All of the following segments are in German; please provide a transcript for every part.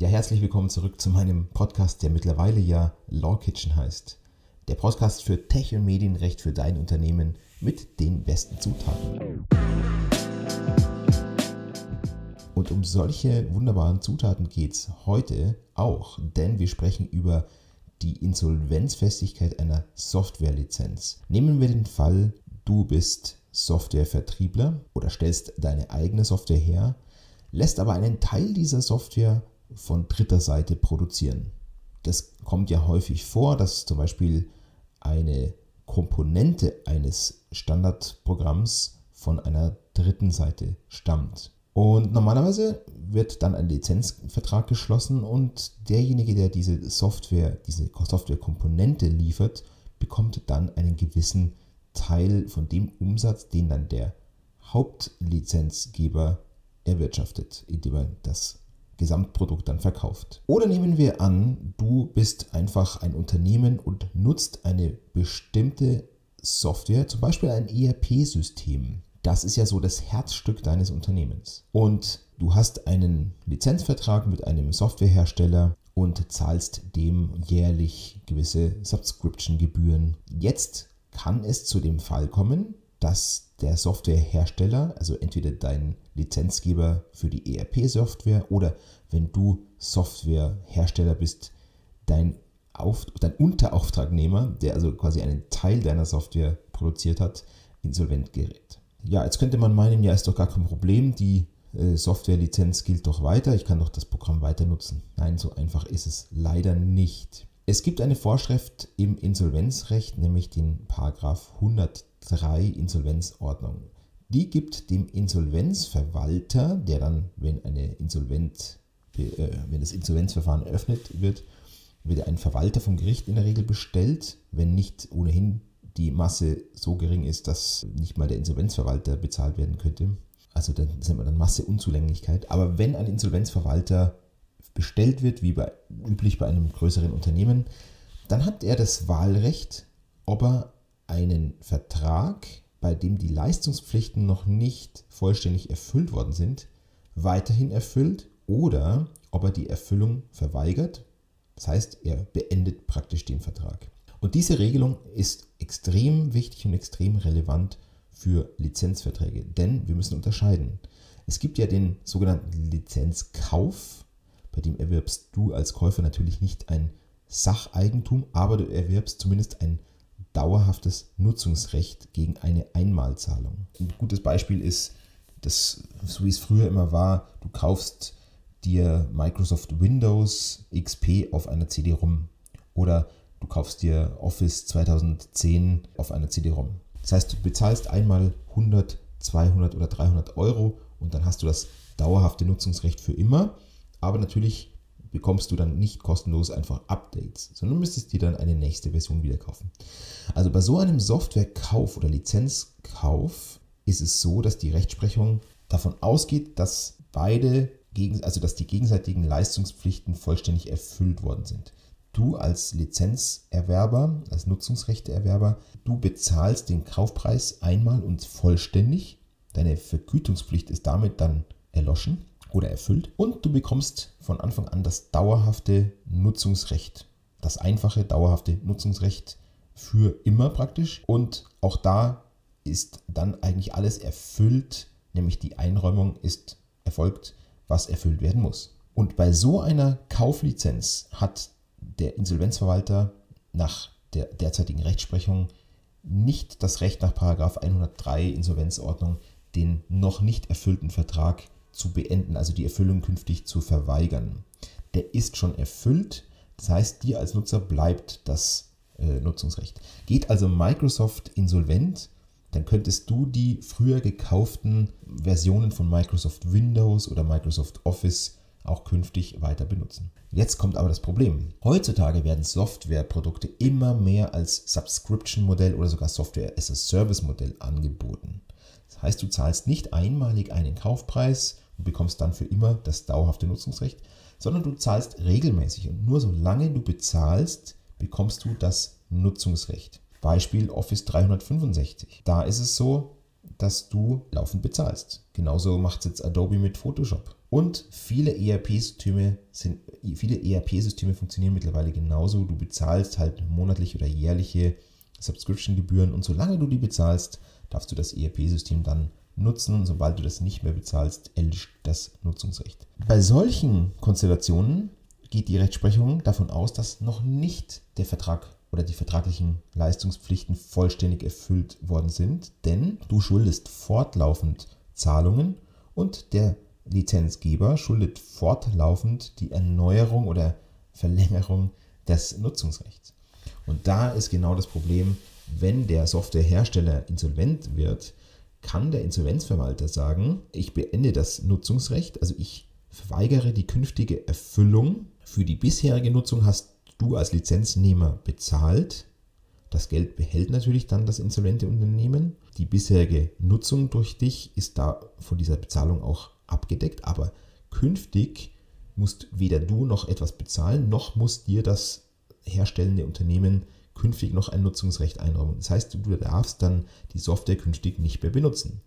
Ja, herzlich willkommen zurück zu meinem Podcast, der mittlerweile ja Law Kitchen heißt. Der Podcast für Tech- und Medienrecht für dein Unternehmen mit den besten Zutaten. Und um solche wunderbaren Zutaten geht es heute auch, denn wir sprechen über die Insolvenzfestigkeit einer Softwarelizenz. Nehmen wir den Fall, du bist Softwarevertriebler oder stellst deine eigene Software her, lässt aber einen Teil dieser Software von dritter Seite produzieren. Das kommt ja häufig vor, dass zum Beispiel eine Komponente eines Standardprogramms von einer dritten Seite stammt. Und normalerweise wird dann ein Lizenzvertrag geschlossen und derjenige, der diese Software, diese Softwarekomponente liefert, bekommt dann einen gewissen Teil von dem Umsatz, den dann der Hauptlizenzgeber erwirtschaftet, indem er das Gesamtprodukt dann verkauft. Oder nehmen wir an, du bist einfach ein Unternehmen und nutzt eine bestimmte Software, zum Beispiel ein ERP-System. Das ist ja so das Herzstück deines Unternehmens. Und du hast einen Lizenzvertrag mit einem Softwarehersteller und zahlst dem jährlich gewisse Subscription-Gebühren. Jetzt kann es zu dem Fall kommen, dass der Softwarehersteller, also entweder dein Lizenzgeber für die ERP-Software oder wenn du Softwarehersteller bist, dein, Auf, dein Unterauftragnehmer, der also quasi einen Teil deiner Software produziert hat, insolvent gerät. Ja, jetzt könnte man meinen, ja, ist doch gar kein Problem, die äh, Softwarelizenz gilt doch weiter, ich kann doch das Programm weiter nutzen. Nein, so einfach ist es leider nicht. Es gibt eine Vorschrift im Insolvenzrecht, nämlich den Paragraph 103 Insolvenzordnung. Die gibt dem Insolvenzverwalter, der dann, wenn eine Insolvent, äh, wenn das Insolvenzverfahren eröffnet wird, wird ein Verwalter vom Gericht in der Regel bestellt, wenn nicht ohnehin die Masse so gering ist, dass nicht mal der Insolvenzverwalter bezahlt werden könnte. Also dann sind wir dann Masseunzulänglichkeit. Aber wenn ein Insolvenzverwalter bestellt wird, wie bei, üblich bei einem größeren Unternehmen, dann hat er das Wahlrecht, ob er einen Vertrag, bei dem die Leistungspflichten noch nicht vollständig erfüllt worden sind, weiterhin erfüllt oder ob er die Erfüllung verweigert. Das heißt, er beendet praktisch den Vertrag. Und diese Regelung ist extrem wichtig und extrem relevant für Lizenzverträge, denn wir müssen unterscheiden. Es gibt ja den sogenannten Lizenzkauf, bei dem erwirbst du als Käufer natürlich nicht ein Sacheigentum, aber du erwirbst zumindest ein dauerhaftes Nutzungsrecht gegen eine Einmalzahlung. Ein gutes Beispiel ist, dass, so wie es früher immer war, du kaufst dir Microsoft Windows XP auf einer CD-ROM oder du kaufst dir Office 2010 auf einer CD-ROM. Das heißt, du bezahlst einmal 100, 200 oder 300 Euro und dann hast du das dauerhafte Nutzungsrecht für immer. Aber natürlich bekommst du dann nicht kostenlos einfach Updates, sondern müsstest dir dann eine nächste Version wieder kaufen. Also bei so einem Softwarekauf oder Lizenzkauf ist es so, dass die Rechtsprechung davon ausgeht, dass beide, also dass die gegenseitigen Leistungspflichten vollständig erfüllt worden sind. Du als Lizenzerwerber, als Nutzungsrechteerwerber, du bezahlst den Kaufpreis einmal und vollständig. Deine Vergütungspflicht ist damit dann erloschen oder erfüllt und du bekommst von Anfang an das dauerhafte Nutzungsrecht. Das einfache, dauerhafte Nutzungsrecht für immer praktisch. Und auch da ist dann eigentlich alles erfüllt, nämlich die Einräumung ist erfolgt, was erfüllt werden muss. Und bei so einer Kauflizenz hat der Insolvenzverwalter nach der derzeitigen Rechtsprechung nicht das Recht nach 103 Insolvenzordnung, den noch nicht erfüllten Vertrag zu beenden, also die Erfüllung künftig zu verweigern. Der ist schon erfüllt, das heißt, dir als Nutzer bleibt das äh, Nutzungsrecht. Geht also Microsoft insolvent, dann könntest du die früher gekauften Versionen von Microsoft Windows oder Microsoft Office auch künftig weiter benutzen. Jetzt kommt aber das Problem. Heutzutage werden Softwareprodukte immer mehr als Subscription-Modell oder sogar Software-as-a-Service-Modell angeboten. Das heißt, du zahlst nicht einmalig einen Kaufpreis und bekommst dann für immer das dauerhafte Nutzungsrecht, sondern du zahlst regelmäßig und nur solange du bezahlst, bekommst du das Nutzungsrecht. Beispiel Office 365. Da ist es so, dass du laufend bezahlst. Genauso macht es jetzt Adobe mit Photoshop. Und viele ERP-Systeme sind, viele ERP-Systeme funktionieren mittlerweile genauso. Du bezahlst halt monatlich oder jährliche Subscription-Gebühren und solange du die bezahlst, darfst du das ERP-System dann nutzen und sobald du das nicht mehr bezahlst, erlischt das Nutzungsrecht. Bei solchen Konstellationen geht die Rechtsprechung davon aus, dass noch nicht der Vertrag oder die vertraglichen Leistungspflichten vollständig erfüllt worden sind, denn du schuldest fortlaufend Zahlungen und der Lizenzgeber schuldet fortlaufend die Erneuerung oder Verlängerung des Nutzungsrechts. Und da ist genau das Problem, wenn der Softwarehersteller insolvent wird, kann der Insolvenzverwalter sagen, ich beende das Nutzungsrecht, also ich verweigere die künftige Erfüllung. Für die bisherige Nutzung hast du als Lizenznehmer bezahlt. Das Geld behält natürlich dann das insolvente Unternehmen. Die bisherige Nutzung durch dich ist da von dieser Bezahlung auch abgedeckt, aber künftig musst weder du noch etwas bezahlen, noch muss dir das herstellende Unternehmen künftig noch ein Nutzungsrecht einräumen. Das heißt, du darfst dann die Software künftig nicht mehr benutzen.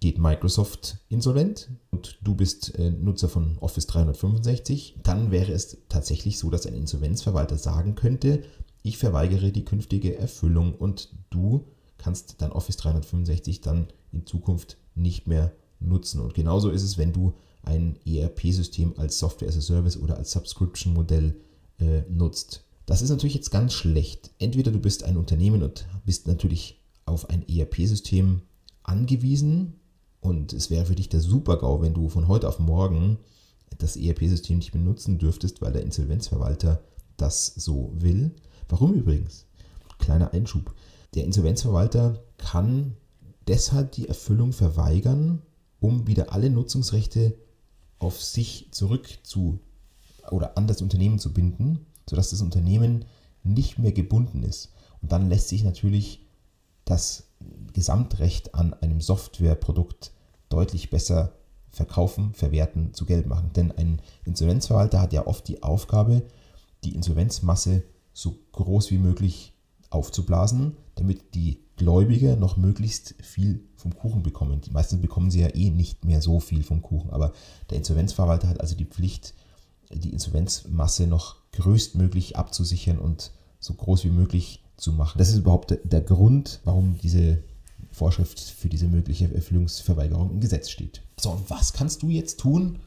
Geht Microsoft insolvent und du bist äh, Nutzer von Office 365, dann wäre es tatsächlich so, dass ein Insolvenzverwalter sagen könnte, ich verweigere die künftige Erfüllung und du kannst dann Office 365 dann in Zukunft nicht mehr nutzen. Und genauso ist es, wenn du ein ERP-System als Software as a Service oder als Subscription-Modell äh, nutzt. Das ist natürlich jetzt ganz schlecht. Entweder du bist ein Unternehmen und bist natürlich auf ein ERP-System angewiesen und es wäre für dich der Super-GAU, wenn du von heute auf morgen das ERP-System nicht benutzen dürftest, weil der Insolvenzverwalter das so will. Warum übrigens? Kleiner Einschub. Der Insolvenzverwalter kann deshalb die Erfüllung verweigern, um wieder alle Nutzungsrechte auf sich zurück zu oder an das Unternehmen zu binden sodass das Unternehmen nicht mehr gebunden ist. Und dann lässt sich natürlich das Gesamtrecht an einem Softwareprodukt deutlich besser verkaufen, verwerten, zu Geld machen. Denn ein Insolvenzverwalter hat ja oft die Aufgabe, die Insolvenzmasse so groß wie möglich aufzublasen, damit die Gläubiger noch möglichst viel vom Kuchen bekommen. Die meisten bekommen sie ja eh nicht mehr so viel vom Kuchen, aber der Insolvenzverwalter hat also die Pflicht, die Insolvenzmasse noch größtmöglich abzusichern und so groß wie möglich zu machen. Das ist überhaupt der Grund, warum diese Vorschrift für diese mögliche Erfüllungsverweigerung im Gesetz steht. So, und was kannst du jetzt tun,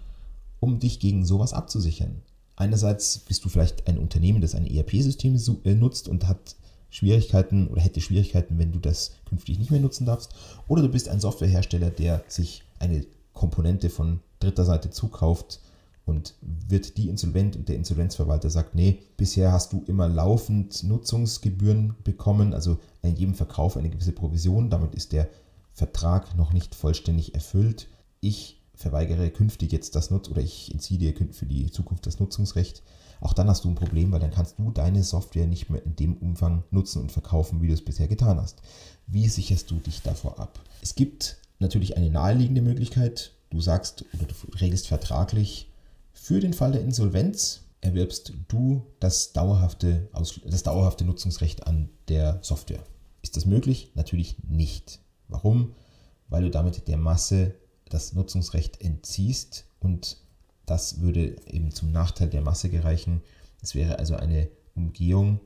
um dich gegen sowas abzusichern? Einerseits bist du vielleicht ein Unternehmen, das ein ERP-System äh, nutzt und hat Schwierigkeiten oder hätte Schwierigkeiten, wenn du das künftig nicht mehr nutzen darfst. Oder du bist ein Softwarehersteller, der sich eine Komponente von dritter Seite zukauft, und wird die insolvent und der Insolvenzverwalter sagt, nee, bisher hast du immer laufend Nutzungsgebühren bekommen, also in jedem Verkauf eine gewisse Provision, damit ist der Vertrag noch nicht vollständig erfüllt. Ich verweigere künftig jetzt das Nutz oder ich entziehe dir für die Zukunft das Nutzungsrecht. Auch dann hast du ein Problem, weil dann kannst du deine Software nicht mehr in dem Umfang nutzen und verkaufen, wie du es bisher getan hast. Wie sicherst du dich davor ab? Es gibt natürlich eine naheliegende Möglichkeit. Du sagst oder du regelst vertraglich, für den Fall der Insolvenz erwirbst du das dauerhafte, das dauerhafte Nutzungsrecht an der Software. Ist das möglich? Natürlich nicht. Warum? Weil du damit der Masse das Nutzungsrecht entziehst und das würde eben zum Nachteil der Masse gereichen. Es wäre also eine Umgehung.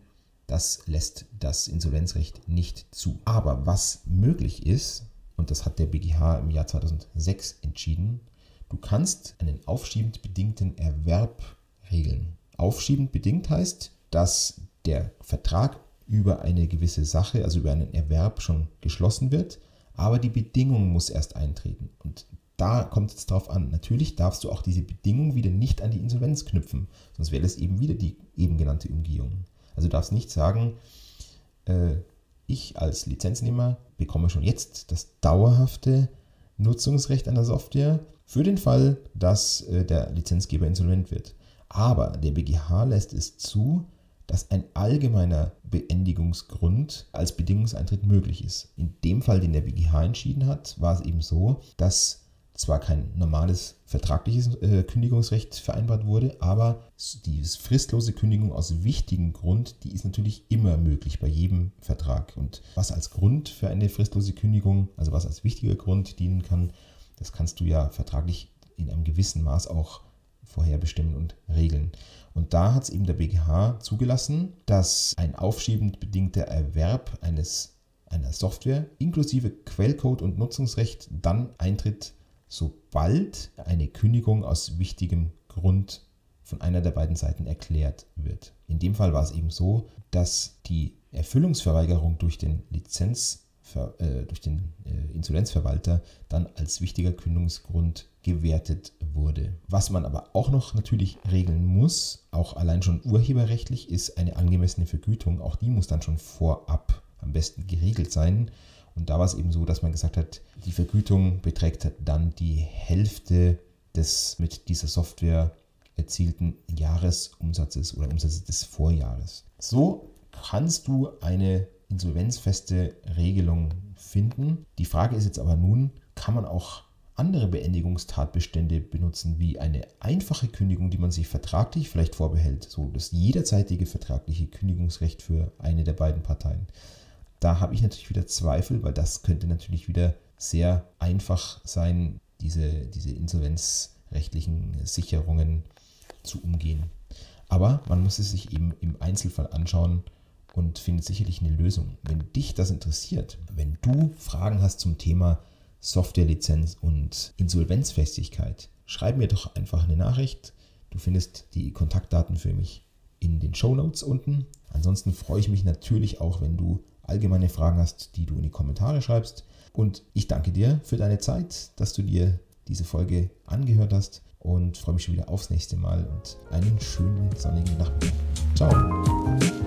Das lässt das Insolvenzrecht nicht zu. Aber was möglich ist, und das hat der BGH im Jahr 2006 entschieden, Du kannst einen aufschiebend bedingten Erwerb regeln. Aufschiebend bedingt heißt, dass der Vertrag über eine gewisse Sache, also über einen Erwerb schon geschlossen wird, aber die Bedingung muss erst eintreten. Und da kommt es drauf an. Natürlich darfst du auch diese Bedingung wieder nicht an die Insolvenz knüpfen, sonst wäre es eben wieder die eben genannte Umgehung. Also du darfst nicht sagen, äh, ich als Lizenznehmer bekomme schon jetzt das dauerhafte Nutzungsrecht an der Software für den Fall, dass äh, der Lizenzgeber insolvent wird. Aber der BGH lässt es zu, dass ein allgemeiner Beendigungsgrund als Bedingungseintritt möglich ist. In dem Fall, den der BGH entschieden hat, war es eben so, dass zwar kein normales vertragliches äh, Kündigungsrecht vereinbart wurde, aber die fristlose Kündigung aus wichtigem Grund, die ist natürlich immer möglich bei jedem Vertrag. Und was als Grund für eine fristlose Kündigung, also was als wichtiger Grund dienen kann, das kannst du ja vertraglich in einem gewissen Maß auch vorherbestimmen und regeln. Und da hat es eben der BGH zugelassen, dass ein aufschiebend bedingter Erwerb eines, einer Software inklusive Quellcode und Nutzungsrecht dann eintritt, sobald eine Kündigung aus wichtigem Grund von einer der beiden Seiten erklärt wird. In dem Fall war es eben so, dass die Erfüllungsverweigerung durch den Lizenz durch den äh, Insolvenzverwalter dann als wichtiger Kündigungsgrund gewertet wurde. Was man aber auch noch natürlich regeln muss, auch allein schon urheberrechtlich, ist eine angemessene Vergütung. Auch die muss dann schon vorab am besten geregelt sein. Und da war es eben so, dass man gesagt hat, die Vergütung beträgt dann die Hälfte des mit dieser Software erzielten Jahresumsatzes oder Umsatzes des Vorjahres. So kannst du eine insolvenzfeste Regelung finden. Die Frage ist jetzt aber nun, kann man auch andere Beendigungstatbestände benutzen, wie eine einfache Kündigung, die man sich vertraglich vielleicht vorbehält, so das jederzeitige vertragliche Kündigungsrecht für eine der beiden Parteien. Da habe ich natürlich wieder Zweifel, weil das könnte natürlich wieder sehr einfach sein, diese, diese insolvenzrechtlichen Sicherungen zu umgehen. Aber man muss es sich eben im Einzelfall anschauen und findet sicherlich eine Lösung. Wenn dich das interessiert, wenn du Fragen hast zum Thema Softwarelizenz und Insolvenzfestigkeit, schreib mir doch einfach eine Nachricht. Du findest die Kontaktdaten für mich in den Show Notes unten. Ansonsten freue ich mich natürlich auch, wenn du allgemeine Fragen hast, die du in die Kommentare schreibst. Und ich danke dir für deine Zeit, dass du dir diese Folge angehört hast und freue mich schon wieder aufs nächste Mal und einen schönen sonnigen Nachmittag. Ciao.